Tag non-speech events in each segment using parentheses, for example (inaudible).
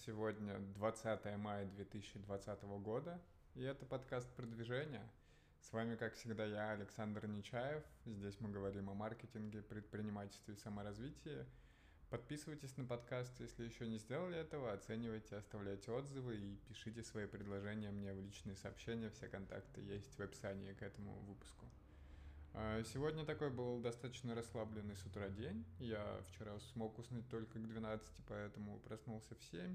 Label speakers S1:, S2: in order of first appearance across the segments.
S1: Сегодня 20 мая 2020 года, и это подкаст «Продвижение». С вами, как всегда, я, Александр Нечаев. Здесь мы говорим о маркетинге, предпринимательстве и саморазвитии. Подписывайтесь на подкаст, если еще не сделали этого, оценивайте, оставляйте отзывы и пишите свои предложения мне в личные сообщения, все контакты есть в описании к этому выпуску. А, сегодня такой был достаточно расслабленный с утра день. Я вчера смог уснуть только к 12, поэтому проснулся в 7.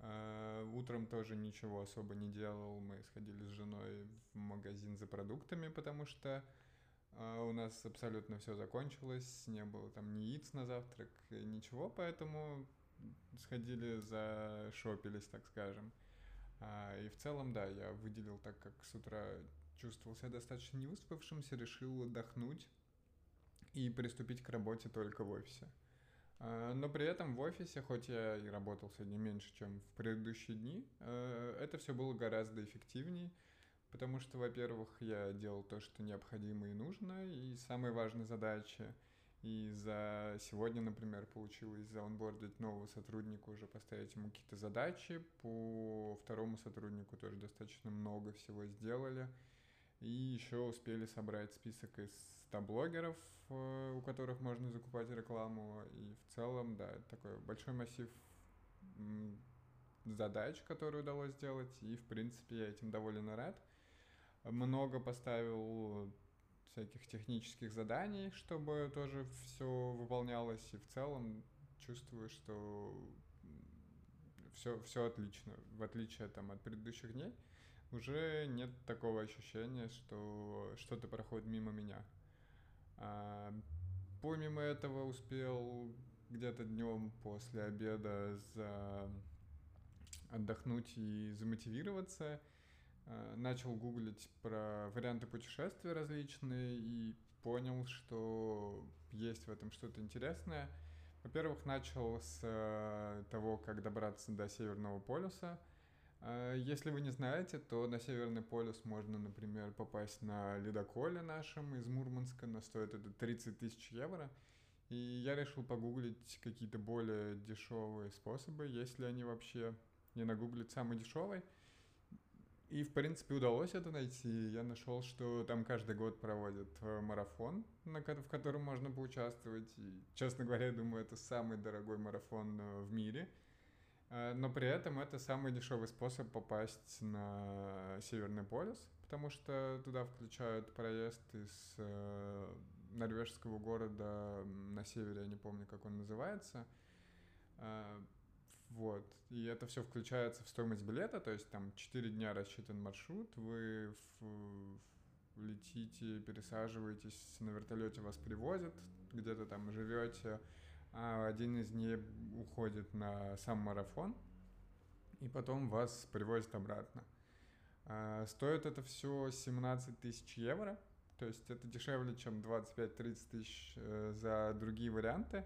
S1: А, утром тоже ничего особо не делал. Мы сходили с женой в магазин за продуктами, потому что а, у нас абсолютно все закончилось. Не было там ни яиц на завтрак, ничего, поэтому сходили за шопились, так скажем. И в целом, да, я выделил так, как с утра чувствовал себя достаточно невыспавшимся, решил отдохнуть и приступить к работе только в офисе. А, но при этом в офисе, хоть я и работал сегодня меньше, чем в предыдущие дни, э, это все было гораздо эффективнее, потому что, во-первых, я делал то, что необходимо и нужно, и самые важные задачи. И за сегодня, например, получилось заонбордить нового сотрудника, уже поставить ему какие-то задачи. По второму сотруднику тоже достаточно много всего сделали. И еще успели собрать список из 100 блогеров, э, у которых можно закупать рекламу. И в целом, да, такой большой массив задач, которые удалось сделать. И, в принципе, я этим доволен и рад. Много поставил всяких технических заданий, чтобы тоже все выполнялось. И в целом чувствую, что все, все отлично, в отличие там, от предыдущих дней уже нет такого ощущения, что что-то проходит мимо меня. А, помимо этого успел где-то днем после обеда за... отдохнуть и замотивироваться. А, начал гуглить про варианты путешествий различные и понял, что есть в этом что-то интересное. Во-первых, начал с э, того, как добраться до Северного полюса – а, если вы не знаете, то на Северный полюс можно, например, попасть на ледоколе нашем из Мурманска, но стоит это 30 тысяч евро. И я решил погуглить какие-то более дешевые способы, если они вообще не нагуглить самый дешевый. И, в принципе, удалось это найти. Я нашел, что там каждый год проводят э, марафон, в котором можно поучаствовать. И, честно говоря, я думаю, это самый дорогой марафон э, в мире – но при этом это самый дешевый способ попасть на Северный полюс, потому что туда включают проезд из э, норвежского города на севере, я не помню, как он называется. Э, вот. И это все включается в стоимость билета, то есть там 4 дня рассчитан маршрут, вы в, летите, пересаживаетесь на вертолете, вас привозят, где-то там живете, один из них уходит на сам марафон, и потом вас привозят обратно. А, стоит это все 17 тысяч евро, то есть это дешевле, чем 25-30 тысяч э, за другие варианты.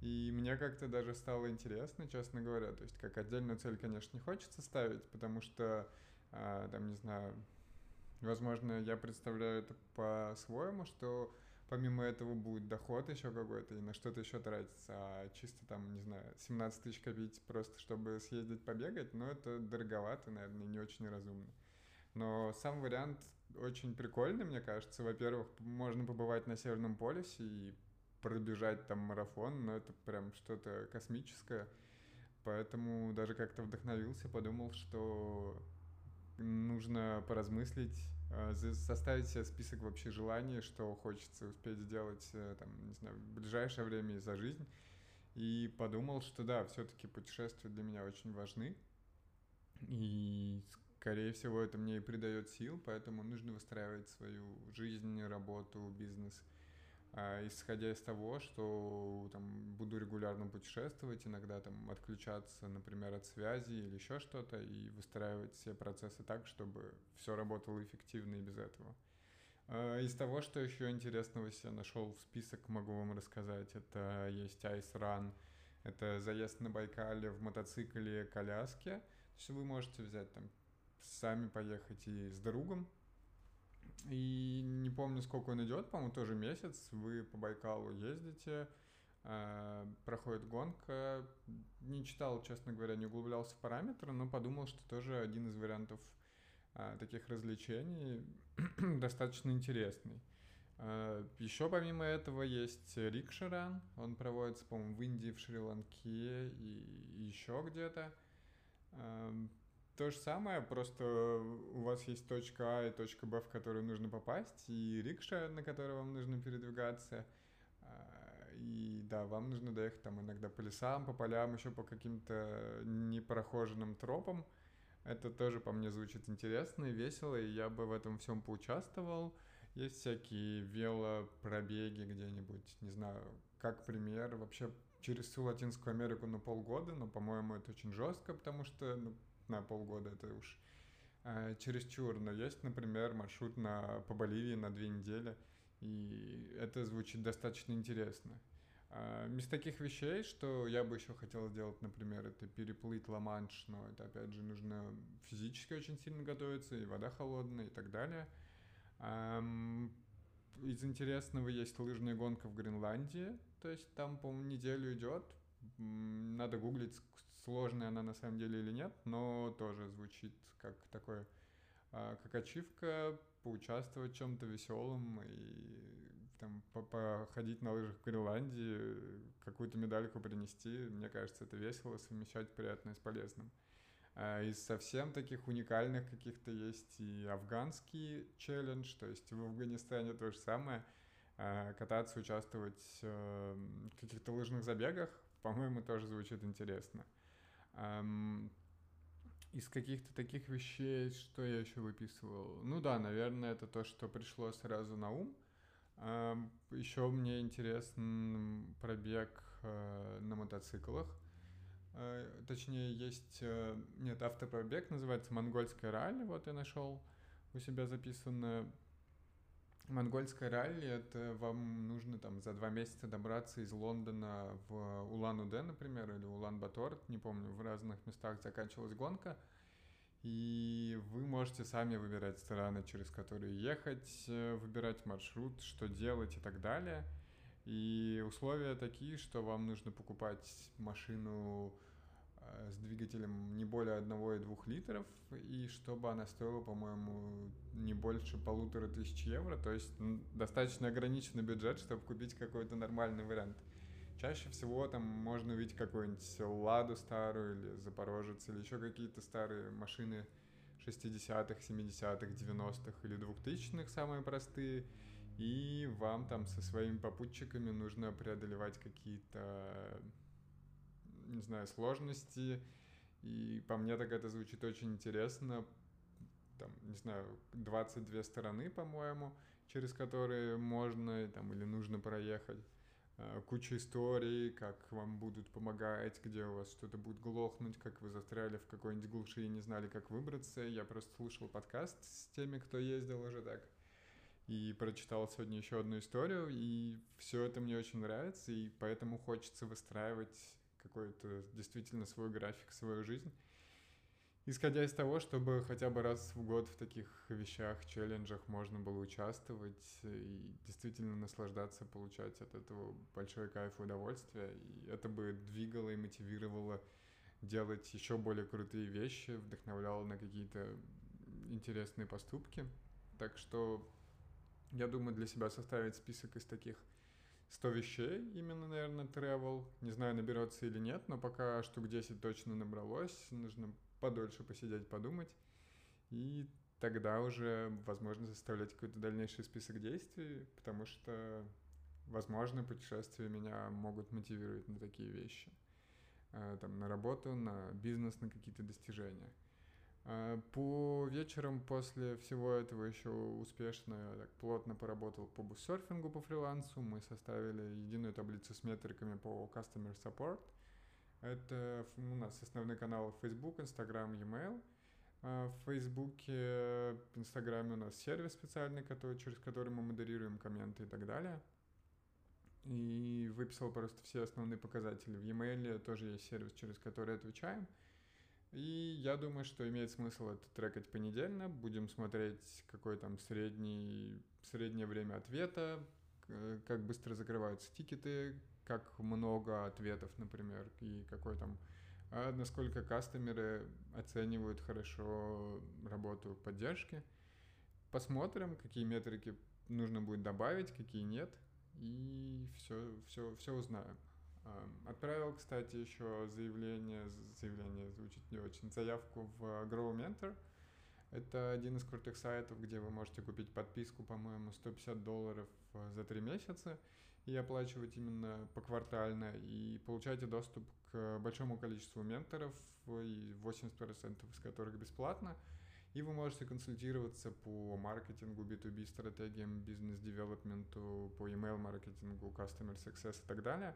S1: И мне как-то даже стало интересно, честно говоря. То есть как отдельную цель, конечно, не хочется ставить, потому что, а, там, не знаю, возможно, я представляю это по-своему, что помимо этого будет доход еще какой-то и на что-то еще тратиться, а чисто там, не знаю, 17 тысяч копить просто, чтобы съездить побегать, ну, это дороговато, наверное, не очень разумно. Но сам вариант очень прикольный, мне кажется. Во-первых, можно побывать на Северном полюсе и пробежать там марафон, но это прям что-то космическое. Поэтому даже как-то вдохновился, подумал, что нужно поразмыслить, составить себе список вообще желаний, что хочется успеть сделать, э, там, не знаю, в ближайшее время и за жизнь. И подумал, что да, все-таки путешествия для меня очень важны. И, скорее всего, это мне и придает сил, поэтому нужно выстраивать свою жизнь, работу, бизнес – исходя из того, что там буду регулярно путешествовать, иногда там отключаться, например, от связи или еще что-то, и выстраивать все процессы так, чтобы все работало эффективно и без этого. А, из того, что еще интересного я нашел в список, могу вам рассказать, это есть Ice Run, это заезд на Байкале в мотоцикле коляске. То есть вы можете взять там сами поехать и с другом, и не помню, сколько он идет, по-моему, тоже месяц. Вы по Байкалу ездите, э, проходит гонка. Не читал, честно говоря, не углублялся в параметры, но подумал, что тоже один из вариантов э, таких развлечений (clears throat) достаточно интересный. Э, Еще помимо этого есть Рикшаран, он проводится, по-моему, в Индии, в Шри-Ланке и еще где-то. То же самое, просто у вас есть точка А и точка Б, в которую нужно попасть, и рикша, на которой вам нужно передвигаться. Э, и да, вам нужно доехать там иногда по лесам, по полям, еще по каким-то непрохоженным тропам. Это тоже по мне звучит интересно и весело, и я бы в этом всем поучаствовал. Есть всякие велопробеги где-нибудь, не знаю, как пример, вообще через всю Латинскую Америку на полгода, но, по-моему, это очень жестко, потому что ну, на полгода это уж э, чересчур. Но есть, например, маршрут на, по Боливии на две недели, и это звучит достаточно интересно. А, из таких вещей, что я бы еще хотел сделать, например, это переплыть Ла-Манш, но это, опять же, нужно физически очень сильно готовиться, и вода холодная, и так далее – из интересного есть лыжная гонка в Гренландии, то есть там, по-моему, неделю идет. Надо гуглить, сложная она на самом деле или нет, но тоже звучит как такое, а, как ачивка, поучаствовать в чем-то веселом и там походить на лыжах в Гренландии, какую-то медальку принести. Мне кажется, это весело, совмещать приятное с полезным. А, из совсем таких уникальных каких-то есть и афганский челлендж, то есть в Афганистане то же самое, а, кататься, участвовать эм, в каких-то лыжных забегах, по-моему, тоже звучит интересно. Из каких-то таких вещей, что я еще выписывал? Ну да, наверное, это то, что пришло сразу на ум. Еще мне интересен пробег э, на мотоциклах. Э, точнее, есть, э, нет, автопробег, называется «Монгольское ралли», вот я нашел у себя записанное. Монгольское ралли — это вам нужно там за два месяца добраться из Лондона в Улан-Удэ, например, или Улан-Батор, не помню, в разных местах заканчивалась гонка, и вы можете сами выбирать страны, через которые ехать, э, выбирать маршрут, что делать и так далее — и условия такие, что вам нужно покупать машину с двигателем не более 1,2 литров, и чтобы она стоила, по-моему, не больше полутора тысяч евро, то есть достаточно ограниченный бюджет, чтобы купить какой-то нормальный вариант. Чаще всего там можно увидеть какую-нибудь Ладу старую или Запорожец, или еще какие-то старые машины 60-х, 70-х, 90-х или 2000-х, самые простые – и вам там со своими попутчиками нужно преодолевать какие-то, не знаю, сложности. И по мне так это звучит очень интересно. Там, не знаю, 22 стороны, по-моему, через которые можно там, или нужно проехать. А, куча историй, как вам будут помогать, где у вас что-то будет глохнуть, как вы застряли в какой-нибудь глуши и не знали, как выбраться. Я просто слушал подкаст с теми, кто ездил уже так и прочитал сегодня еще одну историю, и все это мне очень нравится, и поэтому хочется выстраивать какой-то действительно свой график, свою жизнь, исходя из того, чтобы хотя бы раз в год в таких вещах, челленджах можно было участвовать и действительно наслаждаться, получать от этого большой кайф и удовольствие, и это бы двигало и мотивировало делать еще более крутые вещи, вдохновляло на какие-то интересные поступки. Так что я думаю, для себя составить список из таких 100 вещей, именно, наверное, travel. Не знаю, наберется или нет, но пока штук 10 точно набралось. Нужно подольше посидеть, подумать. И тогда уже, возможно, составлять какой-то дальнейший список действий, потому что, возможно, путешествия меня могут мотивировать на такие вещи. Э, там, на работу, на бизнес, на какие-то достижения. А, по вечерам после всего этого еще успешно, так плотно поработал по буссерфингу по фрилансу. Мы составили единую таблицу с метриками по Customer Support. Это у нас основной канал Facebook, Instagram, e-mail. А, в Фейсбуке, Инстаграме у нас сервис специальный, который, через который мы модерируем комменты и так далее. И выписал просто все основные показатели. В e-mail тоже есть сервис, через который отвечаем. И я думаю, что имеет смысл это трекать понедельно. Будем смотреть, какое там средний, среднее время ответа, как быстро закрываются тикеты, как много ответов, например, и какой там а насколько кастомеры оценивают хорошо работу поддержки. Посмотрим, какие метрики нужно будет добавить, какие нет, и все, все, все узнаем. Отправил, кстати, еще заявление, заявление звучит не очень, заявку в Grow Mentor. Это один из крутых сайтов, где вы можете купить подписку, по-моему, 150 долларов э, за три месяца и оплачивать именно поквартально, и получаете доступ к большому количеству менторов, и 80% из которых бесплатно, и вы можете консультироваться по маркетингу, B2B стратегиям, бизнес-девелопменту, по email-маркетингу, customer success и так далее.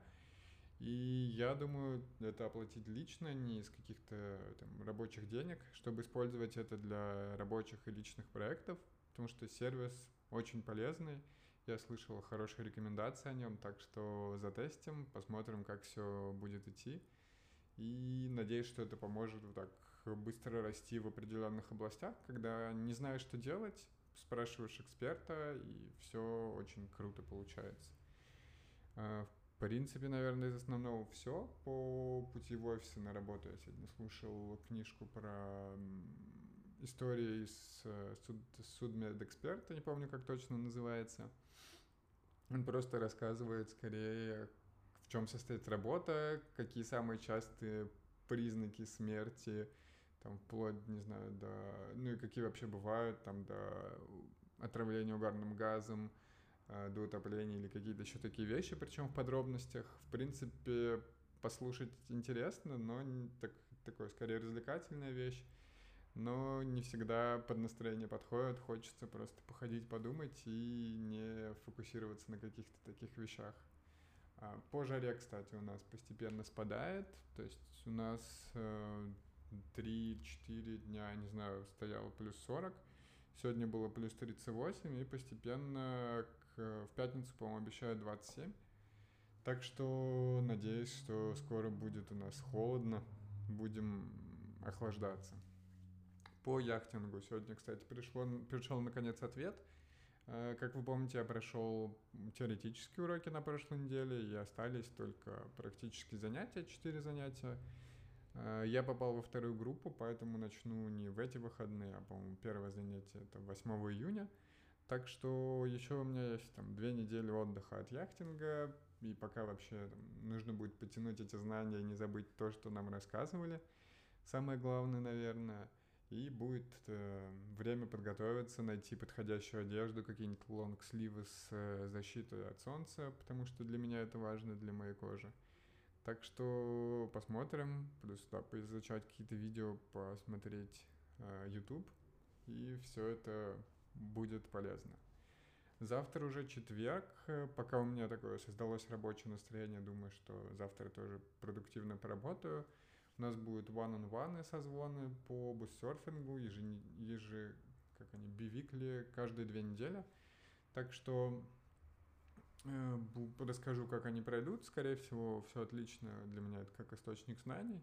S1: И я думаю, это оплатить лично, не из каких-то там, рабочих денег, чтобы использовать это для рабочих и личных проектов, потому что сервис очень полезный, я слышал хорошие рекомендации о нем, так что затестим, посмотрим, как все будет идти. И надеюсь, что это поможет вот так быстро расти в определенных областях, когда не знаешь, что делать, спрашиваешь эксперта, и все очень круто получается. А, в принципе, наверное, из основного все. По пути в офисе на работу я сегодня слушал книжку про истории из э, суд, судмедэксперта, не помню, как точно называется. Он просто рассказывает скорее, в чем состоит работа, какие самые частые признаки смерти, там, вплоть, не знаю, до... Ну и какие вообще бывают, там, до отравления угарным газом, до утопления или какие-то еще такие вещи, причем в подробностях. В принципе, послушать интересно, но так, такое скорее развлекательная вещь но не всегда под настроение подходит, хочется просто походить, подумать и не фокусироваться на каких-то таких вещах. А по жаре, кстати, у нас постепенно спадает, то есть у нас э, 3-4 дня, не знаю, стояло плюс 40, сегодня было плюс 38, и постепенно в пятницу, по-моему, обещают 27. Так что надеюсь, что скоро будет у нас холодно, будем охлаждаться по яхтингу. Сегодня, кстати, пришло, пришел наконец ответ. Э, как вы помните, я прошел теоретические уроки на прошлой неделе, и остались только практические занятия, 4 занятия. Э, я попал во вторую группу, поэтому начну не в эти выходные, а, по-моему, первое занятие это 8 июня. Так что еще у меня есть там две недели отдыха от яхтинга, и пока вообще там, нужно будет потянуть эти знания и не забыть то, что нам рассказывали. Самое главное, наверное — и будет э, время подготовиться, найти подходящую одежду, какие-нибудь лонгсливы с э, защитой от солнца, потому что для меня это важно, для моей кожи. Так что посмотрим, плюс да, поизучать какие-то видео, посмотреть э, YouTube, и все это будет полезно. Завтра уже четверг, э, пока у меня такое создалось рабочее настроение, думаю, что завтра тоже продуктивно поработаю – у нас будет one-on-one созвоны по буссерфингу, ежи, ежи, как они, бивикли, каждые две недели. Так что э, расскажу, как они пройдут. Скорее всего, все отлично для меня, это как источник знаний.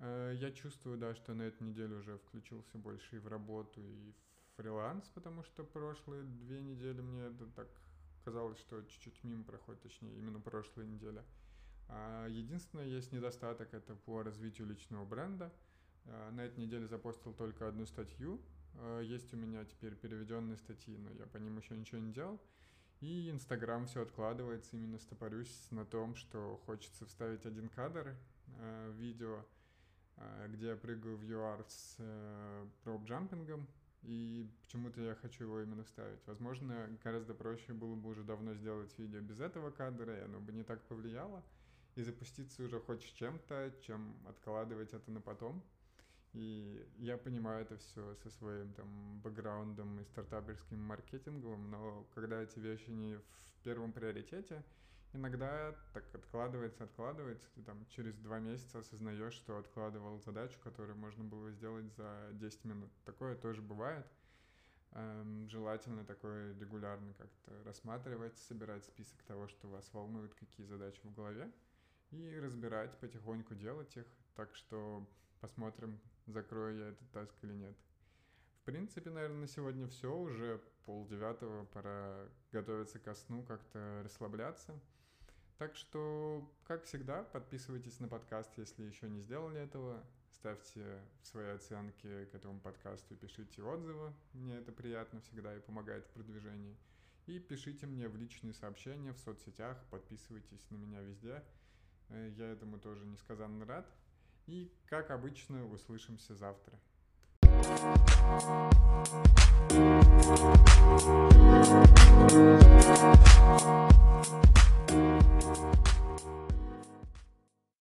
S1: Э, я чувствую, да, что на эту неделю уже включился больше и в работу, и в фриланс, потому что прошлые две недели мне это так казалось, что чуть-чуть мимо проходит, точнее, именно прошлая неделя. А, единственное, есть недостаток, это по развитию личного бренда. А, на этой неделе запостил только одну статью. А, есть у меня теперь переведенные статьи, но я по ним еще ничего не делал. И Инстаграм все откладывается, именно стопорюсь на том, что хочется вставить один кадр э, видео, э, где я прыгаю в UR с э, роуп-джампингом, и почему-то я хочу его именно вставить. Возможно, гораздо проще было бы уже давно сделать видео без этого кадра, и оно бы не так повлияло и запуститься уже хочешь чем-то, чем откладывать это на потом. И я понимаю это все со своим там бэкграундом и стартаперским маркетингом, но когда эти вещи не в первом приоритете, иногда так откладывается, откладывается, ты там через два месяца осознаешь, что откладывал задачу, которую можно было сделать за 10 минут. Такое тоже бывает. Эм, желательно такое регулярно как-то рассматривать, собирать список того, что вас волнует, какие задачи в голове и разбирать, потихоньку делать их. Так что посмотрим, закрою я этот таск или нет. В принципе, наверное, на сегодня все. Уже полдевятого, пора готовиться ко сну, как-то расслабляться. Так что, как всегда, подписывайтесь на подкаст, если еще не сделали этого. Ставьте свои оценки к этому подкасту, пишите отзывы. Мне это приятно всегда и помогает в продвижении. И пишите мне в личные сообщения в соцсетях, подписывайтесь на меня везде. Э, я этому тоже несказанно рад. И, как обычно, услышимся завтра.